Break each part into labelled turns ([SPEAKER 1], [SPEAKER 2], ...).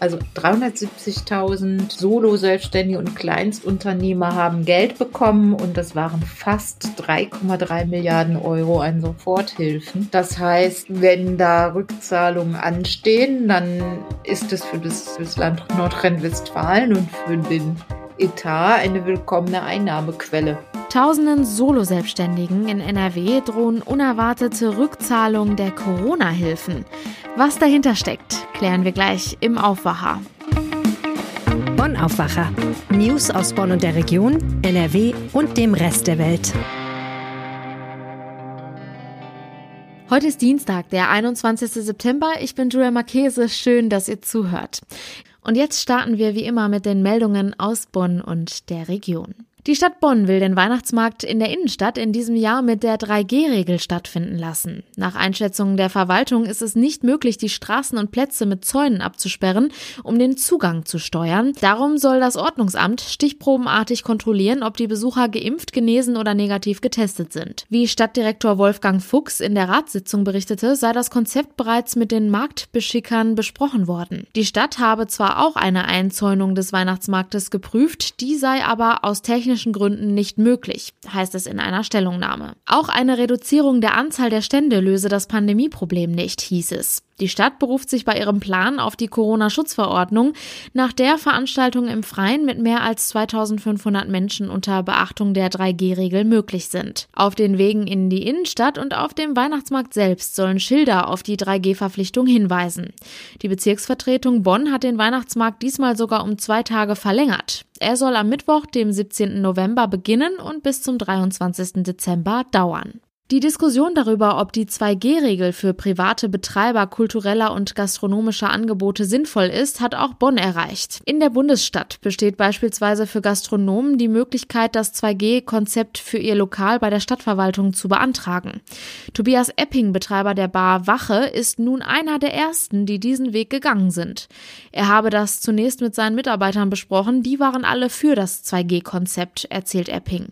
[SPEAKER 1] Also 370.000 Solo-Selbstständige und Kleinstunternehmer haben Geld bekommen und das waren fast 3,3 Milliarden Euro an Soforthilfen. Das heißt, wenn da Rückzahlungen anstehen, dann ist es für das, für das Land Nordrhein-Westfalen und für den Etat eine willkommene Einnahmequelle.
[SPEAKER 2] Tausenden Solo-Selbstständigen in NRW drohen unerwartete Rückzahlungen der Corona-Hilfen. Was dahinter steckt, klären wir gleich im Aufwacher.
[SPEAKER 3] Bonn Aufwacher. News aus Bonn und der Region, NRW und dem Rest der Welt.
[SPEAKER 2] Heute ist Dienstag, der 21. September. Ich bin Julia Marchese. Schön, dass ihr zuhört. Und jetzt starten wir wie immer mit den Meldungen aus Bonn und der Region. Die Stadt Bonn will den Weihnachtsmarkt in der Innenstadt in diesem Jahr mit der 3G-Regel stattfinden lassen. Nach Einschätzungen der Verwaltung ist es nicht möglich, die Straßen und Plätze mit Zäunen abzusperren, um den Zugang zu steuern. Darum soll das Ordnungsamt stichprobenartig kontrollieren, ob die Besucher geimpft, genesen oder negativ getestet sind. Wie Stadtdirektor Wolfgang Fuchs in der Ratssitzung berichtete, sei das Konzept bereits mit den Marktbeschickern besprochen worden. Die Stadt habe zwar auch eine Einzäunung des Weihnachtsmarktes geprüft, die sei aber aus technischen technischen Gründen nicht möglich, heißt es in einer Stellungnahme. Auch eine Reduzierung der Anzahl der Stände löse das Pandemieproblem nicht, hieß es. Die Stadt beruft sich bei ihrem Plan auf die Corona-Schutzverordnung, nach der Veranstaltungen im Freien mit mehr als 2500 Menschen unter Beachtung der 3G-Regel möglich sind. Auf den Wegen in die Innenstadt und auf dem Weihnachtsmarkt selbst sollen Schilder auf die 3G-Verpflichtung hinweisen. Die Bezirksvertretung Bonn hat den Weihnachtsmarkt diesmal sogar um zwei Tage verlängert. Er soll am Mittwoch, dem 17. November beginnen und bis zum 23. Dezember dauern. Die Diskussion darüber, ob die 2G-Regel für private Betreiber kultureller und gastronomischer Angebote sinnvoll ist, hat auch Bonn erreicht. In der Bundesstadt besteht beispielsweise für Gastronomen die Möglichkeit, das 2G-Konzept für ihr Lokal bei der Stadtverwaltung zu beantragen. Tobias Epping, Betreiber der Bar Wache, ist nun einer der ersten, die diesen Weg gegangen sind. Er habe das zunächst mit seinen Mitarbeitern besprochen, die waren alle für das 2G-Konzept, erzählt Epping.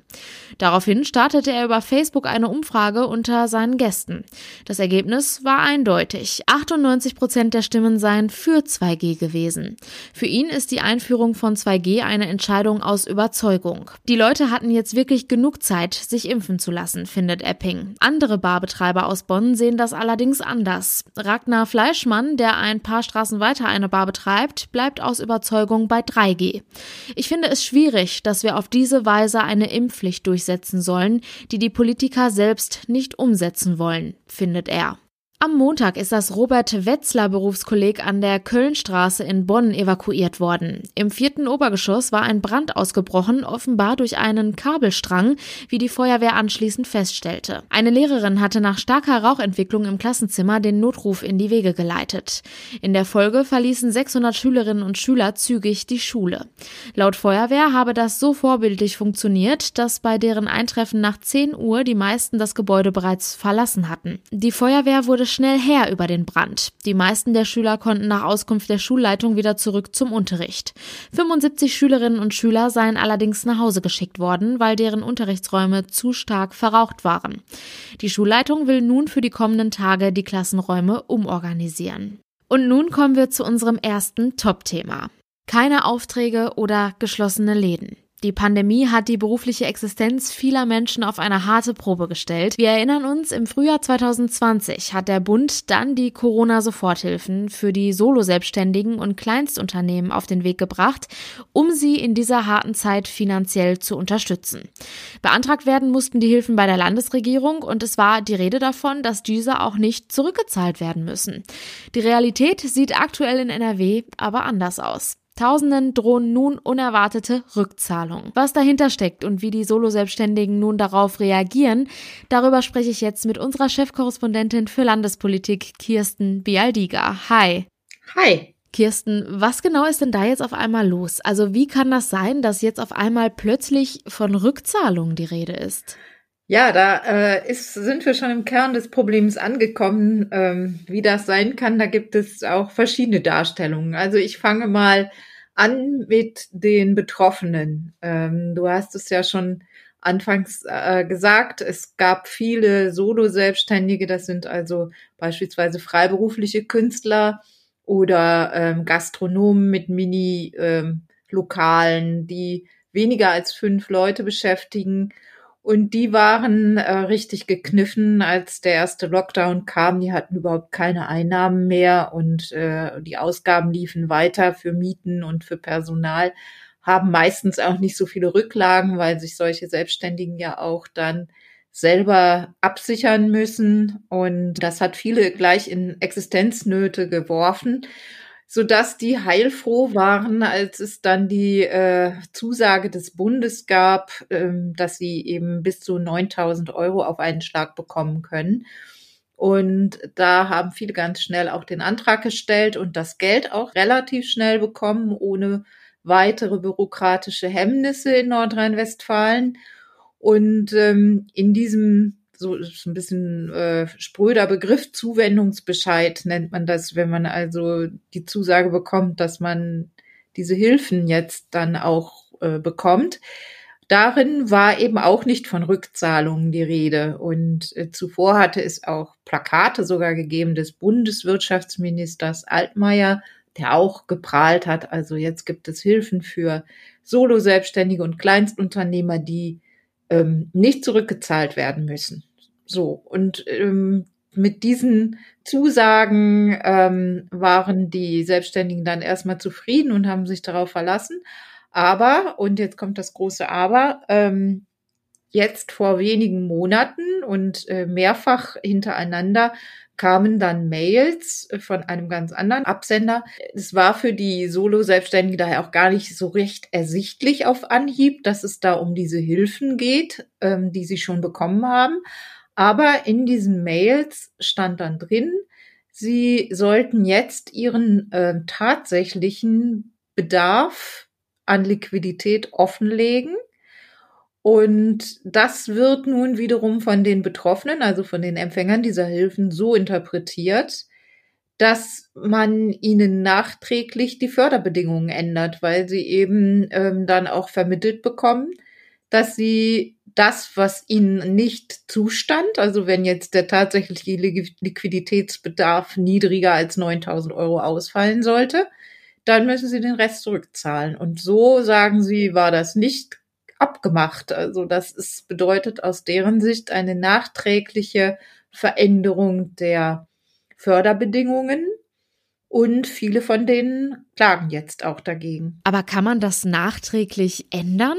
[SPEAKER 2] Daraufhin startete er über Facebook eine Umfrage Umfrage unter seinen Gästen. Das Ergebnis war eindeutig. 98 Prozent der Stimmen seien für 2G gewesen. Für ihn ist die Einführung von 2G eine Entscheidung aus Überzeugung. Die Leute hatten jetzt wirklich genug Zeit, sich impfen zu lassen, findet Epping. Andere Barbetreiber aus Bonn sehen das allerdings anders. Ragnar Fleischmann, der ein paar Straßen weiter eine Bar betreibt, bleibt aus Überzeugung bei 3G. Ich finde es schwierig, dass wir auf diese Weise eine Impfpflicht durchsetzen sollen, die die Politiker selbst nicht umsetzen wollen, findet er. Am Montag ist das Robert Wetzler Berufskolleg an der Kölnstraße in Bonn evakuiert worden. Im vierten Obergeschoss war ein Brand ausgebrochen, offenbar durch einen Kabelstrang, wie die Feuerwehr anschließend feststellte. Eine Lehrerin hatte nach starker Rauchentwicklung im Klassenzimmer den Notruf in die Wege geleitet. In der Folge verließen 600 Schülerinnen und Schüler zügig die Schule. Laut Feuerwehr habe das so vorbildlich funktioniert, dass bei deren Eintreffen nach 10 Uhr die meisten das Gebäude bereits verlassen hatten. Die Feuerwehr wurde schnell her über den Brand. Die meisten der Schüler konnten nach Auskunft der Schulleitung wieder zurück zum Unterricht. 75 Schülerinnen und Schüler seien allerdings nach Hause geschickt worden, weil deren Unterrichtsräume zu stark verraucht waren. Die Schulleitung will nun für die kommenden Tage die Klassenräume umorganisieren. Und nun kommen wir zu unserem ersten Top-Thema. Keine Aufträge oder geschlossene Läden. Die Pandemie hat die berufliche Existenz vieler Menschen auf eine harte Probe gestellt. Wir erinnern uns, im Frühjahr 2020 hat der Bund dann die Corona-Soforthilfen für die Solo-Selbstständigen und Kleinstunternehmen auf den Weg gebracht, um sie in dieser harten Zeit finanziell zu unterstützen. Beantragt werden mussten die Hilfen bei der Landesregierung und es war die Rede davon, dass diese auch nicht zurückgezahlt werden müssen. Die Realität sieht aktuell in NRW aber anders aus. Tausenden drohen nun unerwartete Rückzahlungen. Was dahinter steckt und wie die Solo-Selbstständigen nun darauf reagieren, darüber spreche ich jetzt mit unserer Chefkorrespondentin für Landespolitik, Kirsten Bialdiga. Hi.
[SPEAKER 1] Hi.
[SPEAKER 2] Kirsten, was genau ist denn da jetzt auf einmal los? Also wie kann das sein, dass jetzt auf einmal plötzlich von Rückzahlungen die Rede ist?
[SPEAKER 1] Ja, da äh, ist, sind wir schon im Kern des Problems angekommen. Ähm, wie das sein kann, da gibt es auch verschiedene Darstellungen. Also ich fange mal an mit den Betroffenen. Ähm, du hast es ja schon anfangs äh, gesagt, es gab viele Solo-Selbstständige, das sind also beispielsweise freiberufliche Künstler oder ähm, Gastronomen mit Mini-Lokalen, ähm, die weniger als fünf Leute beschäftigen und die waren äh, richtig gekniffen, als der erste Lockdown kam. Die hatten überhaupt keine Einnahmen mehr und äh, die Ausgaben liefen weiter für Mieten und für Personal, haben meistens auch nicht so viele Rücklagen, weil sich solche Selbstständigen ja auch dann selber absichern müssen. Und das hat viele gleich in Existenznöte geworfen so dass die heilfroh waren, als es dann die äh, Zusage des Bundes gab, ähm, dass sie eben bis zu 9000 Euro auf einen Schlag bekommen können. Und da haben viele ganz schnell auch den Antrag gestellt und das Geld auch relativ schnell bekommen, ohne weitere bürokratische Hemmnisse in Nordrhein-Westfalen. Und ähm, in diesem so ist ein bisschen äh, spröder Begriff, Zuwendungsbescheid nennt man das, wenn man also die Zusage bekommt, dass man diese Hilfen jetzt dann auch äh, bekommt. Darin war eben auch nicht von Rückzahlungen die Rede. Und äh, zuvor hatte es auch Plakate sogar gegeben des Bundeswirtschaftsministers Altmaier, der auch geprahlt hat. Also jetzt gibt es Hilfen für Solo-Selbstständige und Kleinstunternehmer, die ähm, nicht zurückgezahlt werden müssen. So, und ähm, mit diesen Zusagen ähm, waren die Selbstständigen dann erstmal zufrieden und haben sich darauf verlassen. Aber, und jetzt kommt das große Aber, ähm, jetzt vor wenigen Monaten und äh, mehrfach hintereinander kamen dann Mails von einem ganz anderen Absender. Es war für die Solo-Selbstständigen daher auch gar nicht so recht ersichtlich auf Anhieb, dass es da um diese Hilfen geht, ähm, die sie schon bekommen haben. Aber in diesen Mails stand dann drin, sie sollten jetzt ihren äh, tatsächlichen Bedarf an Liquidität offenlegen. Und das wird nun wiederum von den Betroffenen, also von den Empfängern dieser Hilfen, so interpretiert, dass man ihnen nachträglich die Förderbedingungen ändert, weil sie eben ähm, dann auch vermittelt bekommen, dass sie das, was ihnen nicht zustand, also wenn jetzt der tatsächliche Liquiditätsbedarf niedriger als 9000 Euro ausfallen sollte, dann müssen sie den Rest zurückzahlen. Und so sagen sie, war das nicht abgemacht. Also das ist, bedeutet aus deren Sicht eine nachträgliche Veränderung der Förderbedingungen. Und viele von denen klagen jetzt auch dagegen.
[SPEAKER 2] Aber kann man das nachträglich ändern?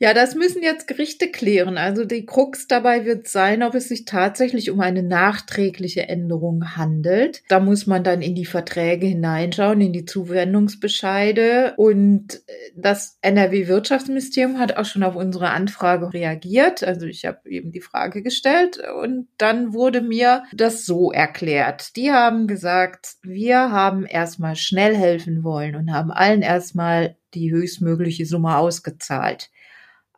[SPEAKER 1] Ja, das müssen jetzt Gerichte klären. Also die Krux dabei wird sein, ob es sich tatsächlich um eine nachträgliche Änderung handelt. Da muss man dann in die Verträge hineinschauen, in die Zuwendungsbescheide. Und äh, das NRW-Wirtschaftsministerium hat auch schon auf unsere Anfrage reagiert. Also ich habe eben die Frage gestellt und dann wurde mir das so erklärt. Die haben gesagt, wir haben erstmal schnell helfen wollen und haben allen erstmal die höchstmögliche Summe ausgezahlt.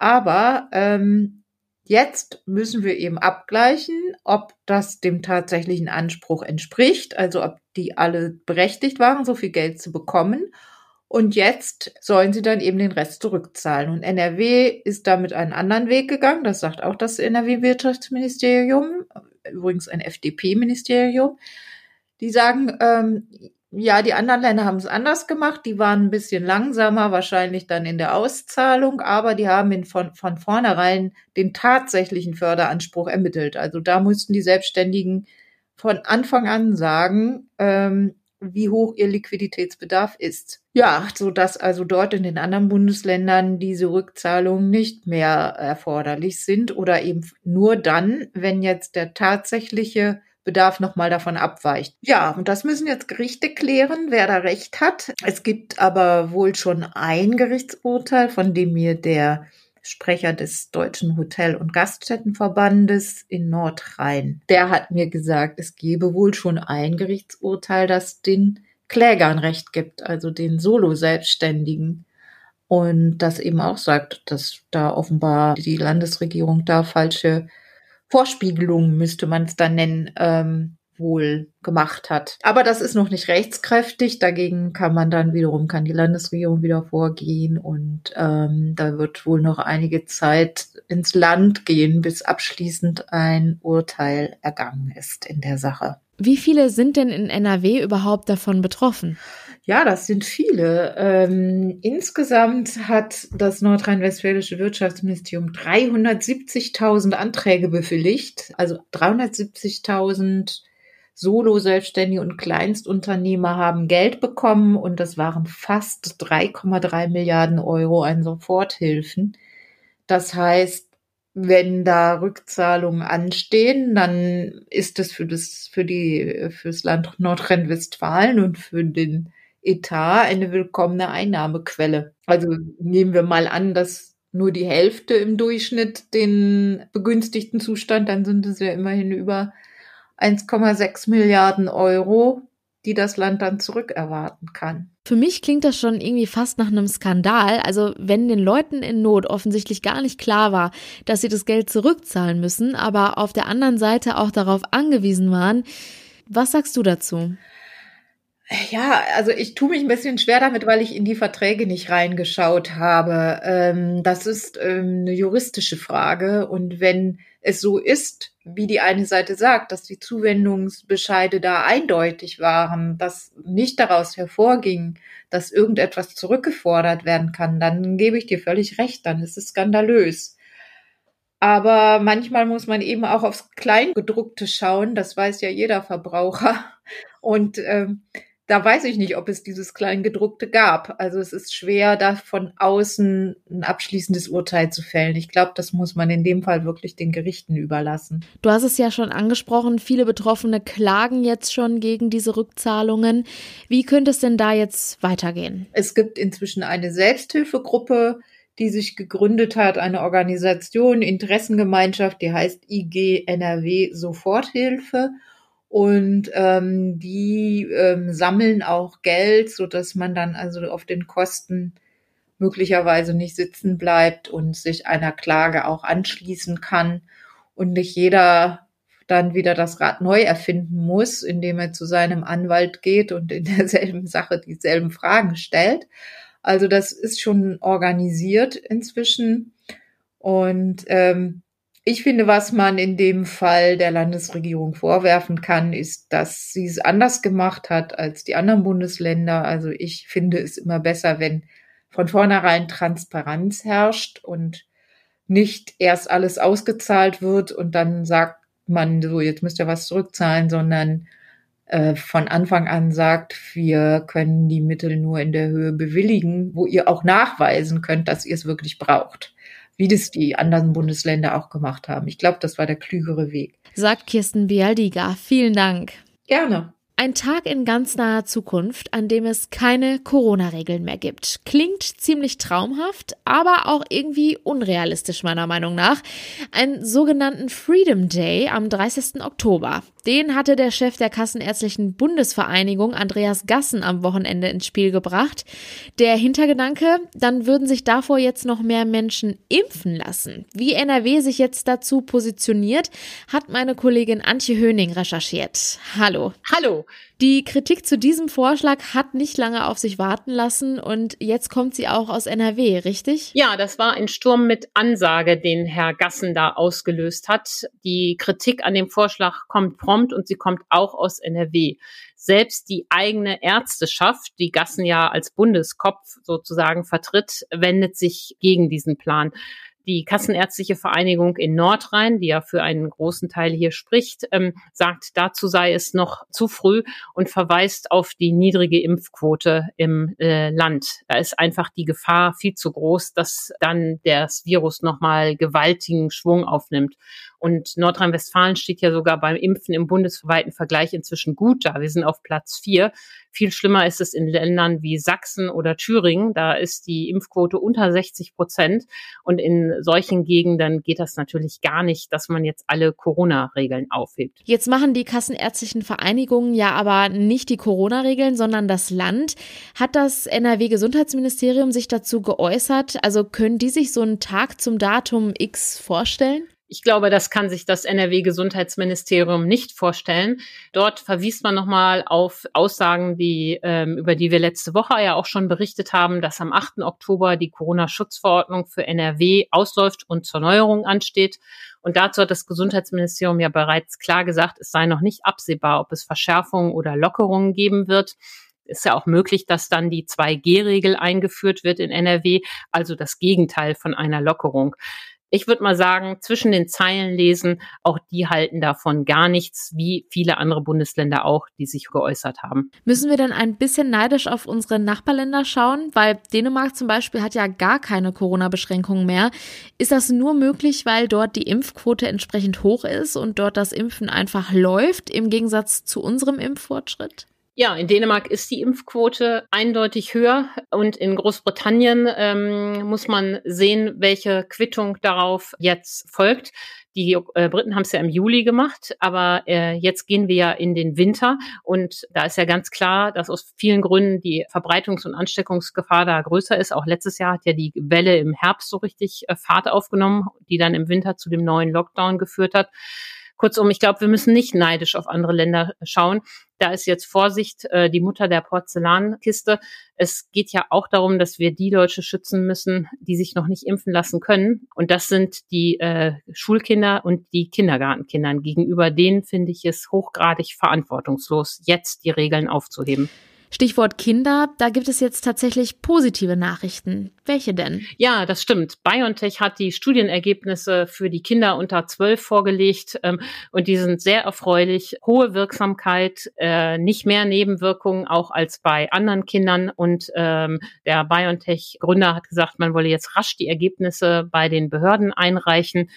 [SPEAKER 1] Aber ähm, jetzt müssen wir eben abgleichen, ob das dem tatsächlichen Anspruch entspricht, also ob die alle berechtigt waren, so viel Geld zu bekommen. Und jetzt sollen sie dann eben den Rest zurückzahlen. Und NRW ist damit einen anderen Weg gegangen. Das sagt auch das NRW-Wirtschaftsministerium, übrigens ein FDP-Ministerium. Die sagen, ähm, ja, die anderen Länder haben es anders gemacht. Die waren ein bisschen langsamer, wahrscheinlich dann in der Auszahlung, aber die haben in, von, von vornherein den tatsächlichen Förderanspruch ermittelt. Also da mussten die Selbstständigen von Anfang an sagen, ähm, wie hoch ihr Liquiditätsbedarf ist. Ja, so dass also dort in den anderen Bundesländern diese Rückzahlungen nicht mehr erforderlich sind oder eben nur dann, wenn jetzt der tatsächliche Bedarf nochmal davon abweicht. Ja, und das müssen jetzt Gerichte klären, wer da Recht hat. Es gibt aber wohl schon ein Gerichtsurteil, von dem mir der Sprecher des Deutschen Hotel- und Gaststättenverbandes in Nordrhein, der hat mir gesagt, es gebe wohl schon ein Gerichtsurteil, das den Klägern Recht gibt, also den Solo-Selbstständigen. Und das eben auch sagt, dass da offenbar die Landesregierung da falsche Vorspiegelungen, müsste man es dann nennen, ähm, wohl gemacht hat. Aber das ist noch nicht rechtskräftig. Dagegen kann man dann wiederum, kann die Landesregierung wieder vorgehen und ähm, da wird wohl noch einige Zeit ins Land gehen, bis abschließend ein Urteil ergangen ist in der Sache.
[SPEAKER 2] Wie viele sind denn in NRW überhaupt davon betroffen?
[SPEAKER 1] Ja, das sind viele. Ähm, insgesamt hat das nordrhein-westfälische Wirtschaftsministerium 370.000 Anträge befilligt, also 370.000 Solo-Selbstständige und Kleinstunternehmer haben Geld bekommen und das waren fast 3,3 Milliarden Euro an Soforthilfen. Das heißt, wenn da Rückzahlungen anstehen, dann ist es für das, für die, fürs Land Nordrhein-Westfalen und für den Etat eine willkommene Einnahmequelle. Also nehmen wir mal an, dass nur die Hälfte im Durchschnitt den begünstigten Zustand, dann sind es ja immerhin über 1,6 Milliarden Euro, die das Land dann zurückerwarten kann.
[SPEAKER 2] Für mich klingt das schon irgendwie fast nach einem Skandal. Also wenn den Leuten in Not offensichtlich gar nicht klar war, dass sie das Geld zurückzahlen müssen, aber auf der anderen Seite auch darauf angewiesen waren. Was sagst du dazu?
[SPEAKER 1] Ja, also ich tue mich ein bisschen schwer damit, weil ich in die Verträge nicht reingeschaut habe. Ähm, das ist ähm, eine juristische Frage. Und wenn es so ist, wie die eine Seite sagt, dass die Zuwendungsbescheide da eindeutig waren, dass nicht daraus hervorging, dass irgendetwas zurückgefordert werden kann, dann gebe ich dir völlig recht, dann ist es skandalös. Aber manchmal muss man eben auch aufs Kleingedruckte schauen, das weiß ja jeder Verbraucher. Und ähm, da weiß ich nicht, ob es dieses Kleingedruckte gab. Also es ist schwer, da von außen ein abschließendes Urteil zu fällen. Ich glaube, das muss man in dem Fall wirklich den Gerichten überlassen.
[SPEAKER 2] Du hast es ja schon angesprochen, viele Betroffene klagen jetzt schon gegen diese Rückzahlungen. Wie könnte es denn da jetzt weitergehen?
[SPEAKER 1] Es gibt inzwischen eine Selbsthilfegruppe, die sich gegründet hat, eine Organisation, Interessengemeinschaft, die heißt IG NRW Soforthilfe. Und ähm, die ähm, sammeln auch Geld, so dass man dann also auf den Kosten möglicherweise nicht sitzen bleibt und sich einer Klage auch anschließen kann und nicht jeder dann wieder das Rad neu erfinden muss, indem er zu seinem Anwalt geht und in derselben Sache dieselben Fragen stellt. Also das ist schon organisiert inzwischen. Und ähm, ich finde, was man in dem Fall der Landesregierung vorwerfen kann, ist, dass sie es anders gemacht hat als die anderen Bundesländer. Also ich finde es immer besser, wenn von vornherein Transparenz herrscht und nicht erst alles ausgezahlt wird und dann sagt man so, jetzt müsst ihr was zurückzahlen, sondern äh, von Anfang an sagt, wir können die Mittel nur in der Höhe bewilligen, wo ihr auch nachweisen könnt, dass ihr es wirklich braucht wie das die anderen Bundesländer auch gemacht haben. Ich glaube, das war der klügere Weg.
[SPEAKER 2] Sagt Kirsten Bialdiga. Vielen Dank.
[SPEAKER 1] Gerne.
[SPEAKER 2] Ein Tag in ganz naher Zukunft, an dem es keine Corona-Regeln mehr gibt. Klingt ziemlich traumhaft, aber auch irgendwie unrealistisch meiner Meinung nach. Einen sogenannten Freedom Day am 30. Oktober. Den hatte der Chef der Kassenärztlichen Bundesvereinigung, Andreas Gassen, am Wochenende ins Spiel gebracht. Der Hintergedanke, dann würden sich davor jetzt noch mehr Menschen impfen lassen. Wie NRW sich jetzt dazu positioniert, hat meine Kollegin Antje Höning recherchiert. Hallo.
[SPEAKER 4] Hallo.
[SPEAKER 2] Die Kritik zu diesem Vorschlag hat nicht lange auf sich warten lassen und jetzt kommt sie auch aus NRW, richtig?
[SPEAKER 4] Ja, das war ein Sturm mit Ansage, den Herr Gassen da ausgelöst hat. Die Kritik an dem Vorschlag kommt prompt und sie kommt auch aus NRW. Selbst die eigene Ärzteschaft, die Gassen ja als Bundeskopf sozusagen vertritt, wendet sich gegen diesen Plan. Die Kassenärztliche Vereinigung in Nordrhein, die ja für einen großen Teil hier spricht, ähm, sagt, dazu sei es noch zu früh und verweist auf die niedrige Impfquote im äh, Land. Da ist einfach die Gefahr viel zu groß, dass dann das Virus nochmal gewaltigen Schwung aufnimmt. Und Nordrhein-Westfalen steht ja sogar beim Impfen im bundesweiten Vergleich inzwischen gut da. Wir sind auf Platz vier. Viel schlimmer ist es in Ländern wie Sachsen oder Thüringen. Da ist die Impfquote unter 60 Prozent. Und in solchen Gegenden geht das natürlich gar nicht, dass man jetzt alle Corona-Regeln aufhebt.
[SPEAKER 2] Jetzt machen die kassenärztlichen Vereinigungen ja aber nicht die Corona-Regeln, sondern das Land. Hat das NRW-Gesundheitsministerium sich dazu geäußert? Also können die sich so einen Tag zum Datum X vorstellen?
[SPEAKER 4] Ich glaube, das kann sich das NRW-Gesundheitsministerium nicht vorstellen. Dort verwies man nochmal auf Aussagen, die, ähm, über die wir letzte Woche ja auch schon berichtet haben, dass am 8. Oktober die Corona-Schutzverordnung für NRW ausläuft und zur Neuerung ansteht. Und dazu hat das Gesundheitsministerium ja bereits klar gesagt, es sei noch nicht absehbar, ob es Verschärfungen oder Lockerungen geben wird ist ja auch möglich, dass dann die 2G-Regel eingeführt wird in NRW, also das Gegenteil von einer Lockerung ich würde mal sagen, zwischen den Zeilen lesen, auch die halten davon gar nichts, wie viele andere Bundesländer auch, die sich geäußert haben.
[SPEAKER 2] Müssen wir dann ein bisschen neidisch auf unsere Nachbarländer schauen? Weil Dänemark zum Beispiel hat ja gar keine Corona-Beschränkungen mehr. Ist das nur möglich, weil dort die Impfquote entsprechend hoch ist und dort das Impfen einfach läuft, im Gegensatz zu unserem Impffortschritt?
[SPEAKER 4] Ja, in Dänemark ist die Impfquote eindeutig höher und in Großbritannien ähm, muss man sehen, welche Quittung darauf jetzt folgt. Die äh, Briten haben es ja im Juli gemacht, aber äh, jetzt gehen wir ja in den Winter und da ist ja ganz klar, dass aus vielen Gründen die Verbreitungs- und Ansteckungsgefahr da größer ist. Auch letztes Jahr hat ja die Welle im Herbst so richtig äh, Fahrt aufgenommen, die dann im Winter zu dem neuen Lockdown geführt hat. Kurzum, ich glaube, wir müssen nicht neidisch auf andere Länder schauen. Da ist jetzt Vorsicht, äh, die Mutter der Porzellankiste. Es geht ja auch darum, dass wir die Leute schützen müssen, die sich noch nicht impfen lassen können. Und das sind die äh, Schulkinder und die Kindergartenkinder. Gegenüber denen finde ich es hochgradig verantwortungslos, jetzt die Regeln aufzuheben.
[SPEAKER 2] Stichwort Kinder, da gibt es jetzt tatsächlich positive Nachrichten. Welche denn?
[SPEAKER 4] Ja, das stimmt. BioNTech hat die Studienergebnisse für die Kinder unter 12 vorgelegt ähm, und die sind sehr erfreulich. Hohe Wirksamkeit, äh, nicht mehr Nebenwirkungen auch als bei anderen Kindern und ähm, der BioNTech-Gründer hat gesagt, man wolle jetzt rasch die Ergebnisse bei den Behörden einreichen.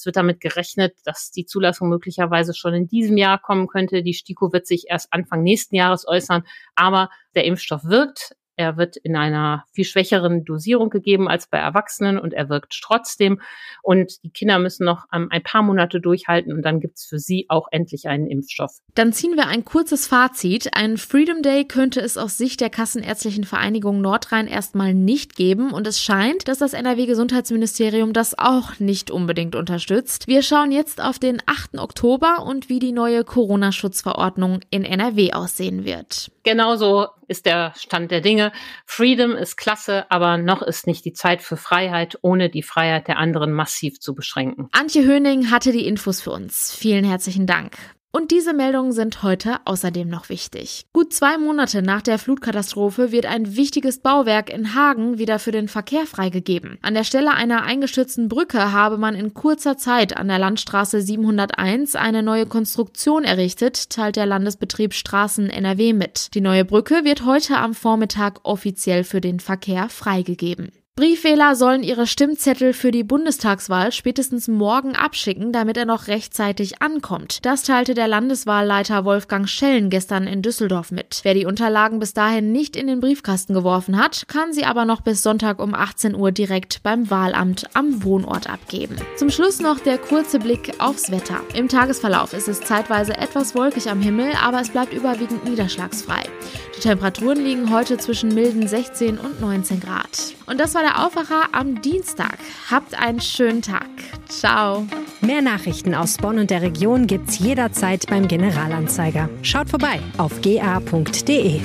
[SPEAKER 4] Es wird damit gerechnet, dass die Zulassung möglicherweise schon in diesem Jahr kommen könnte. Die STIKO wird sich erst Anfang nächsten Jahres äußern. Aber der Impfstoff wirkt. Er wird in einer viel schwächeren Dosierung gegeben als bei Erwachsenen und er wirkt trotzdem. Und die Kinder müssen noch ein paar Monate durchhalten und dann gibt es für sie auch endlich einen Impfstoff.
[SPEAKER 2] Dann ziehen wir ein kurzes Fazit. Ein Freedom Day könnte es aus Sicht der Kassenärztlichen Vereinigung Nordrhein erstmal nicht geben und es scheint, dass das NRW-Gesundheitsministerium das auch nicht unbedingt unterstützt. Wir schauen jetzt auf den 8. Oktober und wie die neue Corona-Schutzverordnung in NRW aussehen wird.
[SPEAKER 4] Genauso ist der Stand der Dinge. Freedom ist klasse, aber noch ist nicht die Zeit für Freiheit, ohne die Freiheit der anderen massiv zu beschränken.
[SPEAKER 2] Antje Höning hatte die Infos für uns. Vielen herzlichen Dank. Und diese Meldungen sind heute außerdem noch wichtig. Gut zwei Monate nach der Flutkatastrophe wird ein wichtiges Bauwerk in Hagen wieder für den Verkehr freigegeben. An der Stelle einer eingestürzten Brücke habe man in kurzer Zeit an der Landstraße 701 eine neue Konstruktion errichtet, teilt der Landesbetrieb Straßen NRW mit. Die neue Brücke wird heute am Vormittag offiziell für den Verkehr freigegeben. Briefwähler sollen ihre Stimmzettel für die Bundestagswahl spätestens morgen abschicken, damit er noch rechtzeitig ankommt. Das teilte der Landeswahlleiter Wolfgang Schellen gestern in Düsseldorf mit. Wer die Unterlagen bis dahin nicht in den Briefkasten geworfen hat, kann sie aber noch bis Sonntag um 18 Uhr direkt beim Wahlamt am Wohnort abgeben. Zum Schluss noch der kurze Blick aufs Wetter. Im Tagesverlauf ist es zeitweise etwas wolkig am Himmel, aber es bleibt überwiegend niederschlagsfrei. Die Temperaturen liegen heute zwischen milden 16 und 19 Grad. Und das war der Aufwacher am Dienstag. Habt einen schönen Tag. Ciao.
[SPEAKER 3] Mehr Nachrichten aus Bonn und der Region gibt's jederzeit beim Generalanzeiger. Schaut vorbei auf ga.de.